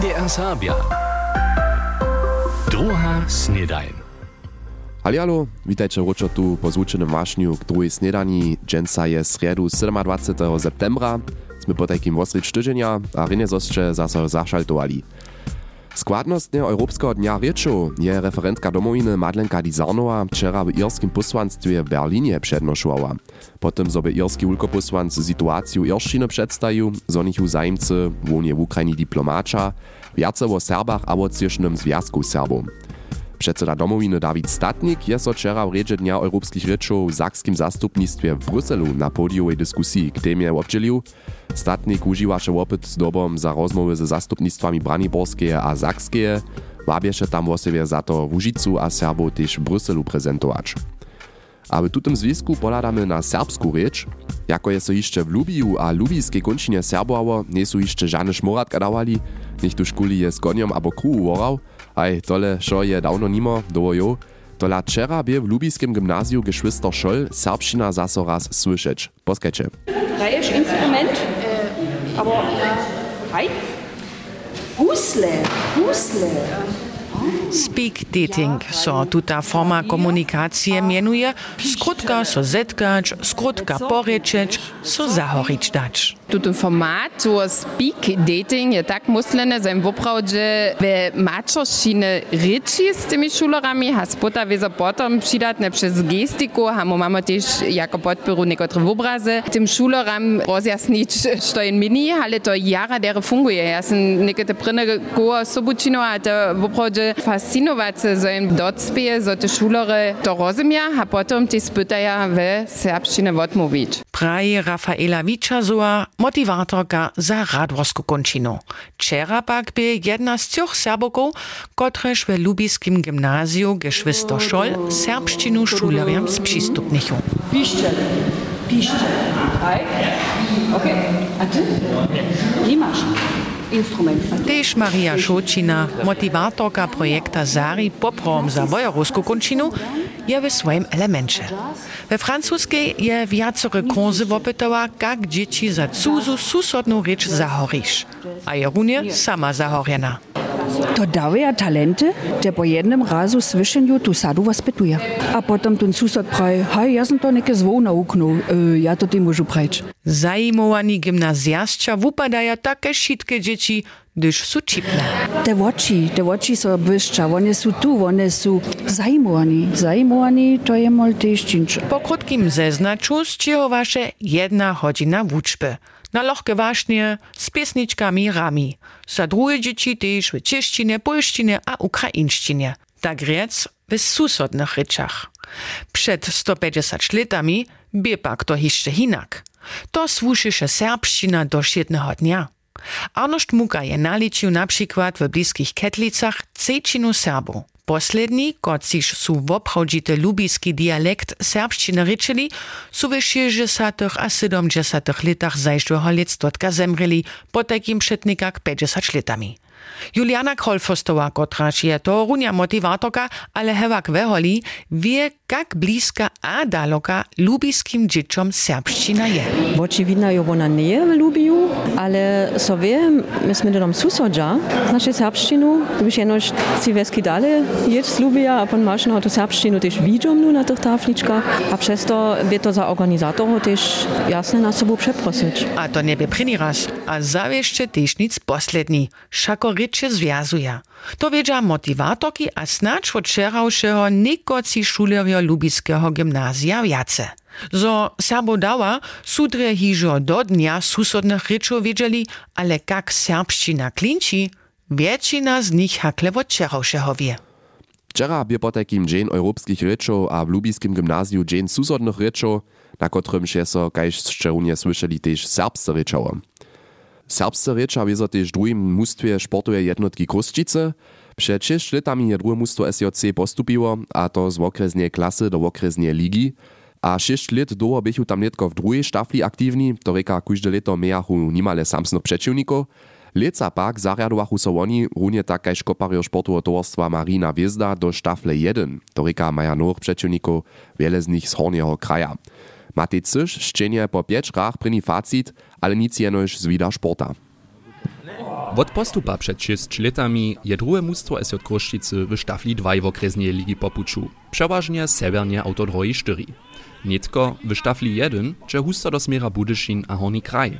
NDR Sabia. Druga snedajn. Hali, halo, witajcie ročo tu po zvučenom vášňu k druhej snedani. Dženca je sredu 27. septembra. Sme po takým osrič tyženia a rine zosče zase zašaltovali. Składnostnie Europejskiego Dnia Rieču je referentka domowiny Madlenka Dizarnowa wczoraj w irskim posłanstwie w Berlinie przednoszowała. Potem sobie irski ulkoposłanc sytuację irszczyny przedstawił, zo nich zajmcy, wonie w Ukrainie diplomacza, wiace o Serbach a o związku Serbów. Przedseda domowiny Dawid Statnik je so wczoraj w Riedzie Dnia Europejskich Riečów w zakskim zastupnictwie w Bruselu na podiowej dyskusji k temie obdzielił, Statnik užiwaše opyt z dobom za rozmowy ze zastupnictwami Braniborskie a Sakskie, wabieše tam o sobie za to Łužicu a Serbów też w Bryselu prezentować. A w tutym związku poladamy na serbsku rzecz, jako je so jeszcze w Lubiju a lubijskiej kończynie Serbowo nie są jeszcze żadne szmoratka dawali, niech tu szkuli je z koniom albo kruhu worał, aj tole szo je dawno nimo, dowojo, Tola wczera bie w lubijskim gimnazju geschwister Scholl serbszczyna zaso raz słyszeć. Poskajcie. Dajesz Instrument? aber hej? Husle, husle. Speak dating so tuta forma komunikacije mienuje, skrótka so zetkać, skrótka porečeć, so zahorić dać. Tuto format, so speak dating, je tak myslene, że woprawdzie w maczorszczyny ryczy z tymi szulerami, a spota wieza potem przydatne przez gestiku, a mamy też jako podporu niektóre obrazy, tym szuleram rozjasnić, co jest mini, ale to jara dere funguje. Ja sam niektóre prynne goa sobucino, a to woprawdzie fascinować się, że im docpie, że te szulere to rozumia, a potem te spytaja w serbszczynie odmówić. Praje Rafaela Wiczazowa, motivatorka za radworsku končinu. Wczera pak by jedna z tych serboków, kotreż w lubiskim gimnazju geschwister Scholl serbszczynu szuleriam sprzystupnichu. Piszcie, piszcie. Hej? Okay. A ty? Nie Tež Maria Šočina, motivatorka projekta Zari poprom za Wojerowsku končinu, je w swoim elemencie. We francuskiej je wiacore konzy wopytała, jak dzieci za cudzu susodną zahorisz. A je runie sama zahorjena. To daje talenty, der po jednym razu słyszeniu tu sadu was pytuje. A potem ten susad praj, hej, ja sam to neke zwo nauknął, e, ja to ty możu prać. Zajmowani gimnazjastka wypadają takie szitkie dzieci, gdyż są cipne. Te oči, te oči so błyszcza, one są tu, one są zajmowani. Zajmowani to je mol też czyncze. Po krótkim zeznaczu wasze jedna godzina wuczby. Na lochke właśnie z piesniczkami rami. Za drugie dzieci też w cześcinie, polszczynie a ukraińszczynie. Tak riec w susodnych ryczach. Przed 150 latami by pak to jeszcze inak. To służysze serbszczyna do jednego dnia. Arnošt Muka je naličił na przykład w bliskich Ketlicach cejčinu Serbów. Posledni, kociž su woprawdzite lubiski dialekt serbszczyny ryczyli, su w 60 a 70 latach zajszłego lectwotka zemreli po takim przednikach 50 latami. Juliana Krolfostowa, kotraż je to runia motivatorka, ale hewak weholi, wie, jak bliska a daloka lubiskim dzieciom serbszczyna je. Oczywiście ona nie lubi, ale so wiem, myśmy do nam susodża, znaczy serbszczynu, gdybyś jenoś cyweski dalej jedź lubia, a pan masz na to serbszczynu też widzą nu na tych tafliczkach, a przez to by to za organizatorów też jasne na sobą przeprosić. A to nie by pryni raz, a zawieszcze też nic posledni. Szako rycze związuje. To wiedzia motivatorki a snacz od wczorajszego niekoci szulerio lubiskiego gimnazja wiace. Zo Serbo dała, sudre hižo do dnia susodnych ryczów wiedzieli, ale jak serbszczyna klinci, większość z nich hakle od wczorajszego wie. Wczera bie po takim dzień europejskich a w lubijskim gimnazju dzień susodnych ryczów, na którym się so, kajś szczególnie słyszeli też serbscy ryczowo. Serbscy rycza wiezo też w drugim mustwie sportuje jednotki Kruszczyce. Przed 6 latami je drugie mustwo SJC postupiło, a to z okresnej klasy do okresnej ligi. A 6 lat długo bychu tam netko w drugiej sztafli aktywni, to reka każde leto mejachu nimale samsnych przeciwników. Leca pak zariadowachu so oni, runie tak kaž kopario sportovo towarstwa Marina Wiezda do sztafle 1, to reka maja nowych przeciwników, wiele z nich z hornieho kraja. Matej Cysz szczenie po 5 rach pryni facit, ale nic jenoś z vida sporta. Od postupa przed 6 latami je drugie mustwo SJ Kroszczycy w sztafli 2 w okresnej ligi popuczu, przeważnie severnie autodroji 4. Nitko w sztafli 1, cze husto do smiera Budyszin a Horni Kraj.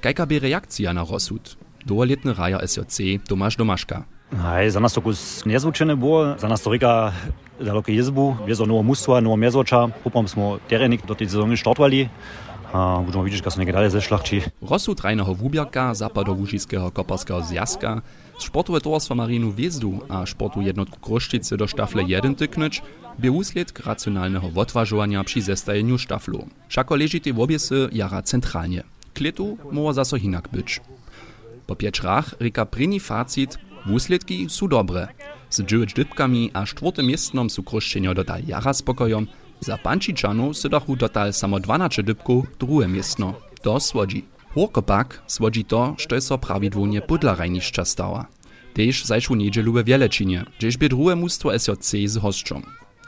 Kajka by reakcja na rozsud? Dwoletny raja SJC Tomasz Domaszka. Hej, za nas to kus niezvučene było, za nas to rika daleko jezbu, wiezo nowo mustwa, nowo mezocza, smo terenik do tej sezony startowali, a budeme widzieć, jak są niekde dalej ze szlachci. Rozsud rajného Wubierka, zapadołużyskiego koparskiego zjazka, sportowe towarstwa Marinu Wiezdu a sportu jednotku Kroszczycy do sztafle 1 tyknąć, by úsledk racjonalnego odważowania przy zestajeniu sztaflu. Wszako leży tej wobiesy jara centralnie. Kletu może zaso hinak być. Po pięć rika pryni facit, úsledki są dobre. Z dziewięć dybkami a czwartym miestnom są kroszczenia dotal jara spokojom, za Pančičanu se dachu dotal samo 12 dybków, drugie miestno. To słodzi. Horkopak słodzi to, što je so prawidłownie podla rajniszcza stała. Tež zajszł niedzielu we Wielečinie, gdzieś by drugie mustwo SJC z hostrzą.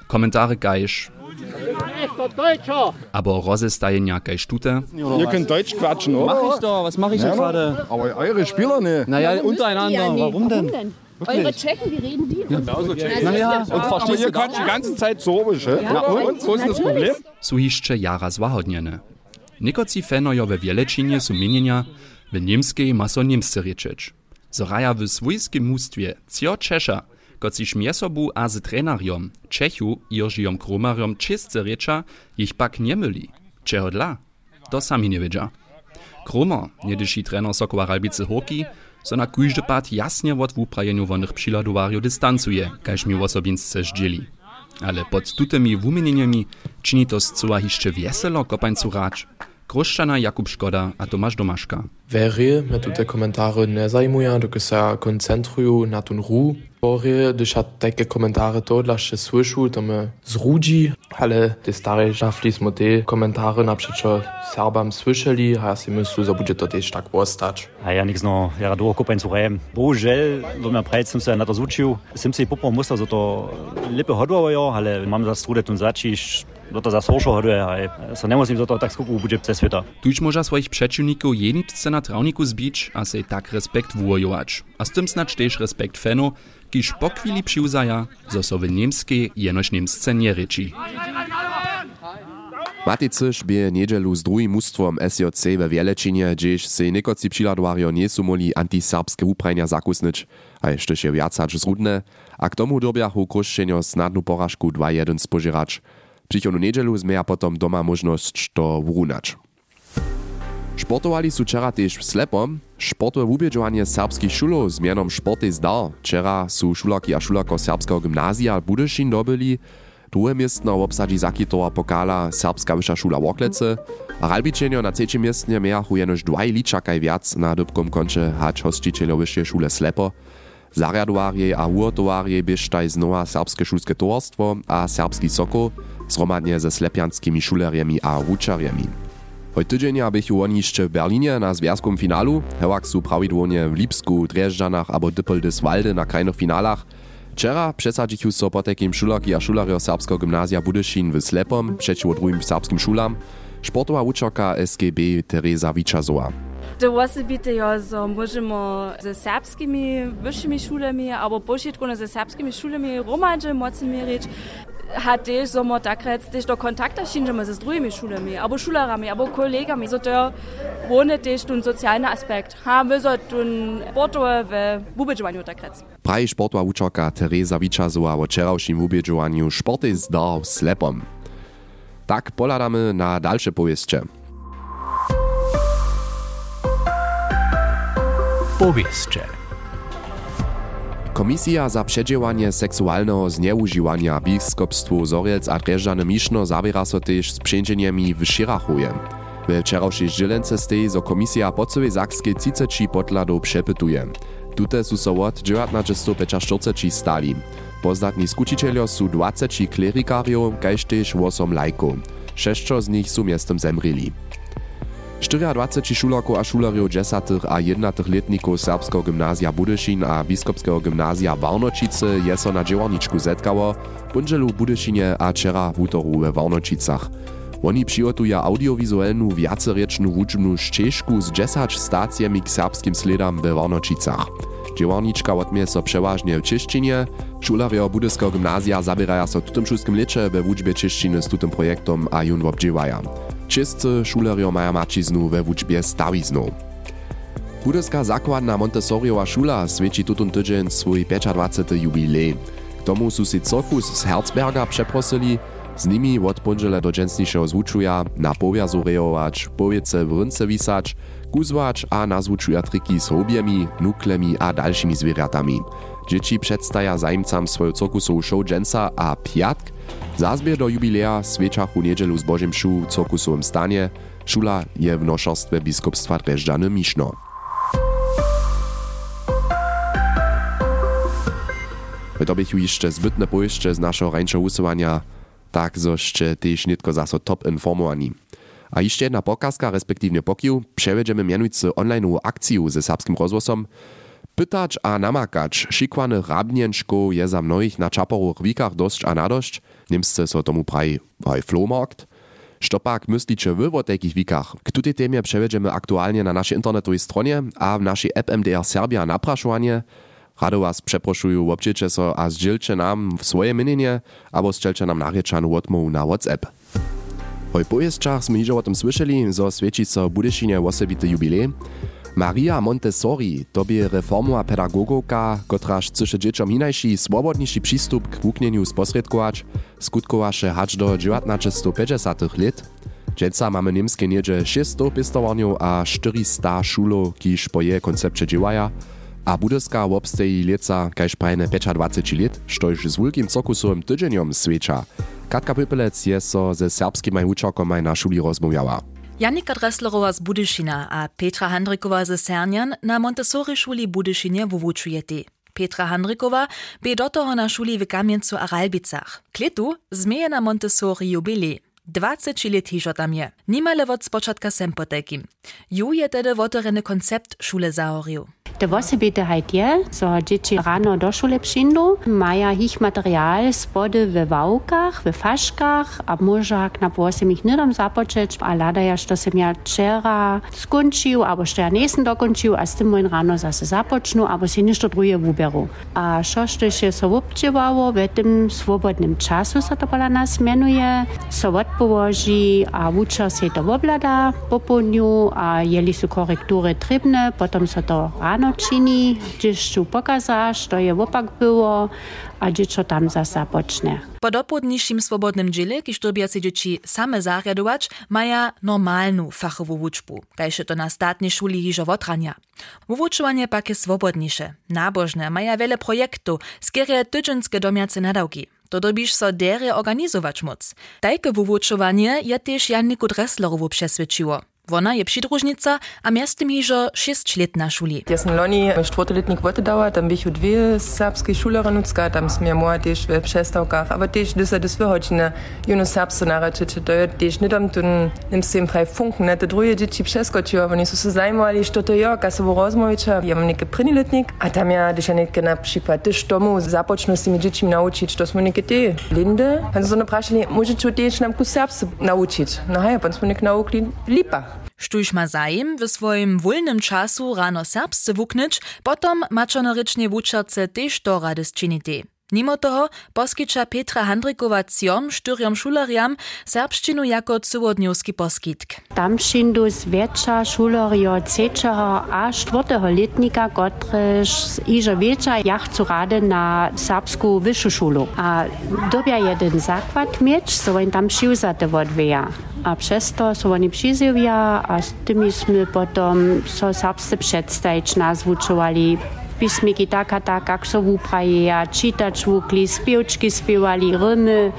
Komentare gajsz. Aber rozestajenia kaj štute, Ihr könnt Deutsch quatschen, oder? Mach ich doch, was mache ich denn gerade? Aber eure Spieler ne? Naja, untereinander, warum denn? Eure Tschechen, wie reden die? Naja, und verstehst ihr du quatscht die ganze Zeit Sorbisch, hä? Ja, und? Wo ist das Problem? su hišće jara złahodniene. Niekoci fenojo we Wielečinie su mienienia, w niemskiej ma so niemsce ryczeć. Zoraja w swojskim mustwie cio Czesza, koci śmiesobu a z trenariom, Czechu Jożijom Kromariom czysce rycza, ich pak nie myli. Czego dla? To sami nie wiedzia. Kromer, niedyši trener Sokoła Ralbice Hoki, so na kujdy pad jasnie od wuprajeniu wonych przyladowario dystancuje, kaž mi osobince zdzieli. Ale pod tutymi wumienieniami czyni to zcela jeszcze wieselo kopańcu racz. Kroszczana Jakub Szkoda a Tomasz Domaszka. Wäre me tu te komentare ne zajmuja, dokud se koncentruju na tun ru. Bore, když hat takie komentare to dlaště słyšu, to me zrudzi, ale te stare žafli smo te komentare napřečo Serbam słyšeli, a ja si myslu, že bude to tež tak ostać. A ja niks no, ja do kopań słuchałem. Bohužel, do mnie prajc jsem se na to zvučil, jsem si popom musel za to lipe hodvojo, ale mám za strude tun začiš, do to za soršo hoduje, a so nemusím za to tak skupu, bude ze sveta. Tuż może swoich przeciwników jenitce na trawniku zbić, a se tak respekt wujować. A z tym snacz też respekt fenu, kiż po chwili przyuzaja, zo so w niemskiej jenoś niemsce nie ryci. Maticyż bie niedzielu z drugim mustwom SJC we Wielečinie, gdzieś se niekoci přiladowario nie su moli antiserbskie uprajnia zakusnyć, a jeszcze się wiacać zrudne, a k tomu dobiachu kruszczenio snadnu porażku 2-1 spożerać. Przychodnu niedzielu zmieja potom doma możność to wrunać. Sportowali su wczera też w Slepom. Sportowe wubieżowanie serbskich szulów z mianom Sporty Zdar. Wczera su szulaki a szulako serbskiego gimnazja Budyszin dobyli. Drugie miestno obsadzi zakitowa pokala Serbska Wyższa Szula Woklece, a Ralbiczenio na trzecim miestnie miachu jenoż dwaj liczakaj wiac na dybkom koncze hać hosticielio Wyższej Szule Slepo. Zariadowarie a uotowarie bieżtaj znowa Serbskie Szulskie Towarstwo a Serbski Sokół, zgromadnie ze slepianskimi szuleriami a wuczariami. Hoj tydzienia bychu oni jeszcze w Berlinie na związkom finalu, hewak su prawidłownie w Lipsku, Drjeżdżanach albo Dyppeldyswalde na krajnych finalach. Wczera przesadzichu so po takim szulaki a szulario serbskiego gimnazja Budyszin w Slepom przeciwko drugim serbskim szulam, sportowa uczorka SGB Teresa Wiczazowa. To osobite jo, so możemy ze serbskimi wyższymi szulami, albo pośrednio ze serbskimi szulami romadze mocno mierzyć. Hat też, so mo takrat też do kontakta szyndżemy ze drugimi szulami, albo szularami, albo kolegami. So to łone też ten socjalny aspekt. Ha, my so ten sportowe w wubedżowaniu takrat. Praji sportowa uczorka Teresa Wiczazowa o wczorajszym ubieżowaniu Sporty zdar w Slepom. Tak poladamy na dalsze powieście. Powieście. Komisja za przedziałanie seksualnego znieużywania biskupstwu Zoriec a Drjeżdżany Miszno zabiera so też z przędzieniami w Szyrachuje. We wczorajszej żylence stej, zo komisja po całej Zakskiej 30 podladów przepytuje. Tute su so od 1940 stali. Pozdatni skučiteljo su 20 klerikariów, kaž też 8 lajków. Šešćo z nich su miestem zemreli. 24 šularków a šularjów 10 a 11 letników serbskiego gimnazja Budyszin a biskupskiego gimnazja Warnočice je so na dziełaniczku zetkało, bunżelu w Budyszynie a wczera w utoru we Warnočicach. Oni przygotują audiowizualną, wiaceryczną wuczbną ścieżku z 10 stacjami k serbskim sledam we Warnočicach. Dziewarniczka odmie so przeważnie w Czyszczynie. Szularjo Budyskiego gimnazja zabierają so w tym szóstym lecie we wuczbie Czyszczyny z tym projektom a jun obdziewają. Czyscy szularjo mają maciznu we wuczbie stawiznu. Budyska zakładna Montessoriowa szula świeci tutun tydzień swój 25. jubilej. K tomu su si cirkus z Herzberga przeprosili, z nimi od pondziele do dżęsniejszego zwuczuja na powiazu rejować, powiece w rynce wisać, kuzwać a nazwuczuja triki z hobiemi, nuklemi a dalszymi zwierzatami. Dzieci przedstawia zajmcam swoją cirkusową show dżęsa a piatk. Zazbier do jubileja świeczachu niedzielu z Bożym Szu w cirkusowym stanie. Szula je w noszostwie biskupstwa Dreżdżany Miszno. To bych jeszcze zbytne pojeszcze z naszego rańszego usuwania, tak zoście też nitko zaso top informowani. A jeszcze jedna pokazka, respektywnie pokiu, przejedziemy mianujcy online akcję ze serbskim rozgłosom. Pytać a namakać szikwane rabnienczko je za mnoich na czapowych wikach dość a nadość, niemscy so tomu praj hoj Flohmarkt. Štopak myślicie wy o takich wikach? K tutej na naszej internetowej stronie, a w naszej app MDR Serbia napraszowanie. Rado was przeproszuję, obczycie so a zdzielcie nam w swoje mienienie, albo strzelcie nam naryczanu odmowu na WhatsApp. Hoj pojezdczach sme hižo o tym słyszeli, zo świeci so Budyšinie osobity jubilej. Maria Montessori to by reformowa pedagogowka, kotraż chce dzieciom inajší, swobodniejszy przystup k wuknieniu sposredkować, skutkowaše hacz do 1950 lat. Dżęca mamy niemskie niedzie 600 pistowarniów a 400 szulów, kiż po jej koncepcie działaja, a budyska obsteji lieca kaž prajne 25 lat, štož z wielkim cirkusowym tydzieniom świecza. Katka Pypelec je so ze serbskimi uczokomaj na szuli rozmawiała. Janik Dresslerova z Budešina, a Petra Handrikova ze Sernjan na Montessori šoli Budešinje v Vučujeti. Petra Handrikova bi do toho na šoli v Kamjencu Aralbicah. Kletu zmeje na Montessori jubilej. 20 let hižo tam je. Nimale od spočatka sem potekim. Ju je tedy votorene koncept šule zaoril. Te wosebite hajt je, so dzieci rano do szule przyjdą, mają ich materiał spody we wałkach, we faszkach, a może na posem ich nidom zapoczeć, a ladaja, że sem ja wczera skończył, albo że ja niesen dokończył, a z tym moim rano zase zapoczną, albo się niszto drugie wuberu. A co się so obdziewało, w tym swobodnym czasu, co to pola nas mianuje, so odpołoży, a uczę się to oblada po a jeli są korektury trybne, potem so to rano čini, gdzieś tu pokazasz, to je opak było, a dziecko tam zasa pocznie. Po dopłodniejszym swobodnym dziele, kiż się dzieci same zariadować, maja normalną fachową wuczbu, kajże to na statnej szuli hiżo wotrania. Wuwučowanie pak je swobodniejsze, nabożne, maja wiele projektów, skierie tydzienskie domiace nadałki. To dobisz so derie organizować moc. Tajke wuwučowanie je też Janiku Dresslerowu przesvědčiło. Wona je przydrużnica, a miastem hižo 6 let na szuli. Ja sam loni czwartoletnik wotedała, tam bych dwie serbskie szulerinucka, tam smia moja też w przestawkach, aber też dysa dys wychodzina juno serbsce naraczycie, to je też nie dam tu nimstem praj funken, ne, te drugie dzieci przeskoczyła, oni są się zajmowali, że to ja, ka sobie rozmawiać, ja mam niekie pryniletnik, a tam ja też niekie na przykład też domu zapoczną z tymi dziećmi nauczyć, to są niekie te linde, han so napraszali, możecie też nam ku serbsce nauczyć, no hej, pan smo niekie naukli lipa. Štuž ma zajem w swoim wolnym czasu rano serbsce wuknyć, potom maczonorycznie wučerce też to radys činite. Mimo toho poskicza Petra Handrikowa ciom štyriom šulariam serbščinu jako cywodniowski poskitk. Tam šindu zwiecza šulerio trzeciego a czwartego letnika, kotryż iże wiecza ja chcą radę na serbsku wyższą szulu. A dobia jeden zakład mieć, so oni tam przyuzate odwija. A przez to są oni a z tymiśmy potom so serbsce przedstawić nazwuczowali pismiki taka, tak, jak so wupraje, a czytać wukli, spiewczki spiewali, rymy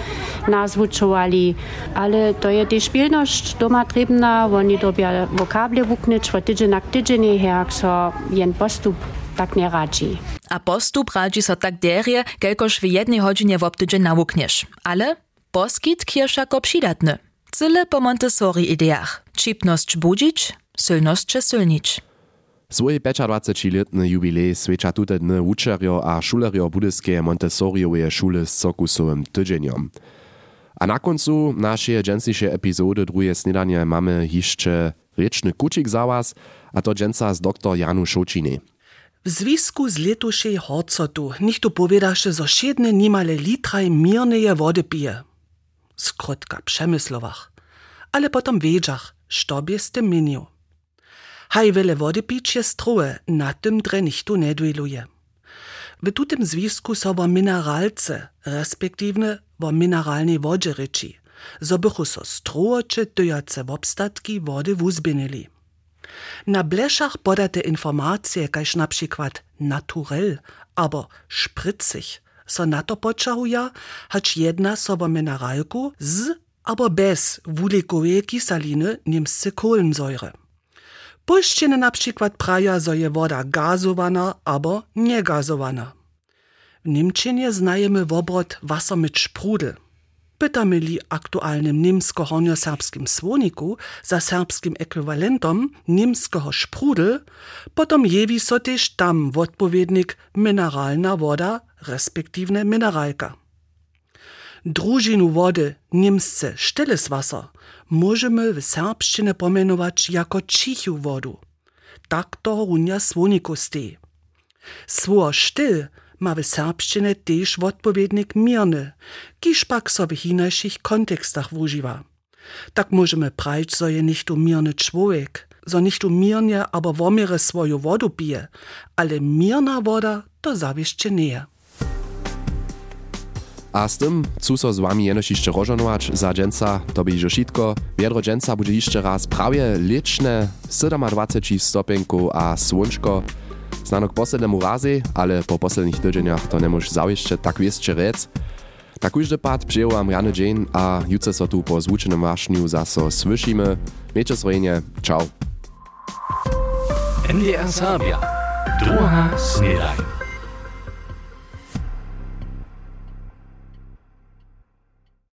nazwuczowali, ale to je też pilność doma trebna, oni dobia wokable wuknyć, wo tydzień na tydzień, jak so jen postup tak nie radzi. A postup radzi so tak derie, kelkoż w jednej godzinie w obtydzień naukniesz. Ale poskit kieszako przydatny. Cyle po Montessori ideach. Čipność budzić, sylność sylnić. Svoj 25-letny jubilej svedča tute dny učerjo a šulerjo budyskeje Montessoriowe szule z cirkusowym tydzieniom. A na koncu naszej dżęsniejszej epizody drugie snedanie mamy jeszcze ryczny kucik za was, a to dżęca z dr Janu Šočiny. W związku z letuszej horcotu niech tu powiedaše, zo siedne nimale litraj mirneje wody pije. Skrótka, przemysłowach. Ale potom wiedziach, što by. Haj wiele wody pić jest truhe, na tym dre niech tu nie dweluje. W tutym związku so wo mineralce, respektywne wo mineralnej wodzie ryczy, zo bychu so struoče tyjace wobstatki wody wuzbinili. Na bleszach podate informacje, kaž na przykład naturel, aber spritzig, so na to počahuja, hać jedna sobo mineralku z aber bez wulikowej kisaliny niemsce kohlensäure. Puszczyny na przykład praja, so je woda gazowana, aber niegazowana. W Niemczynie znajemy wobrot Wasser mit Sprudel. Pytamy li aktualnym niemsko-hornio-serbskim słoniku za serbskim ekwiwalentom niemskiego sprudel, potom jewi so też tam odpowiednik mineralna woda, respektywne mineralka. Drużinu wody niemsce stilles Wasser możemy w serbszczynie pomenować jako cichu wodu. Tak to runia słoniku stej. Sło sztyl ma w serbszczynie też odpowiednik mirny, kiż pak so w hinajszych kontekstach używa. Tak możemy prać, so je nicht um mirny człowiek, so nicht um mirnie, aber womire swoją wodu pije, ale mirna woda to zawieszcze nie. A z tym, co so z wami jenoś jeszcze rozżonować za dżęca, to by już wszystko. Wiedro dżęca będzie jeszcze raz prawie liczne 27 stopenku a słonczko. Znano k poslednemu razy, ale po poslednych tydzieniach to nie może zawieszcze tak wieszcze rec. Na każdy pad przyjęłam rany dzień, a jutro so tu po zvučenym wašniu zaso słyszymy. Miejcie srejnie, ciao. NDR Sabia. Druga snedajn.